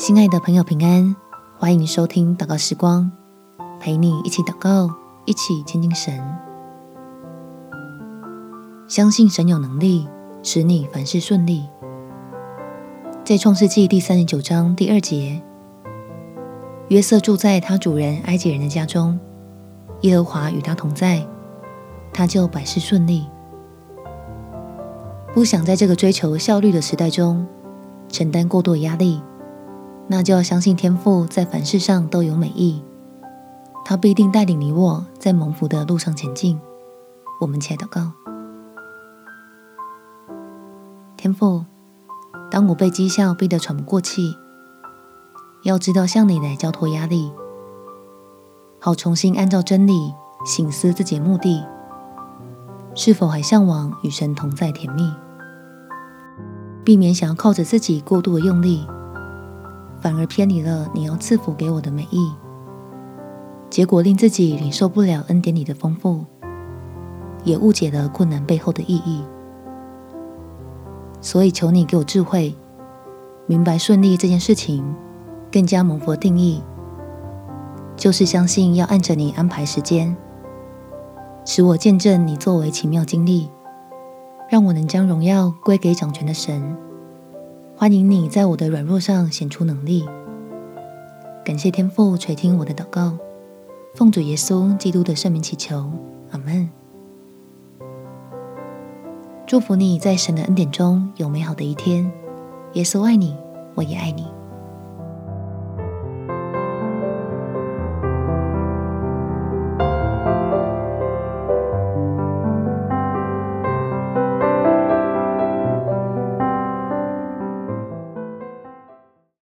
亲爱的朋友，平安！欢迎收听祷告时光，陪你一起祷告，一起亲近神。相信神有能力使你凡事顺利。在创世纪第三十九章第二节，约瑟住在他主人埃及人的家中，耶和华与他同在，他就百事顺利。不想在这个追求效率的时代中承担过多压力，那就要相信天父在凡事上都有美意，他必定带领你我在蒙福的路上前进。我们且祷告，天父，当我被绩效逼得喘不过气，要知道向你来交托压力，好重新按照真理省思自己的目的。是否还向往与神同在甜蜜？避免想要靠着自己过度的用力，反而偏离了你要赐福给我的美意，结果令自己领受不了恩典里的丰富，也误解了困难背后的意义。所以求你给我智慧，明白顺利这件事情更加蒙佛定义，就是相信要按着你安排时间。使我见证你作为奇妙经历，让我能将荣耀归给掌权的神。欢迎你在我的软弱上显出能力。感谢天父垂听我的祷告，奉主耶稣基督的圣名祈求，阿门。祝福你在神的恩典中有美好的一天。耶稣爱你，我也爱你。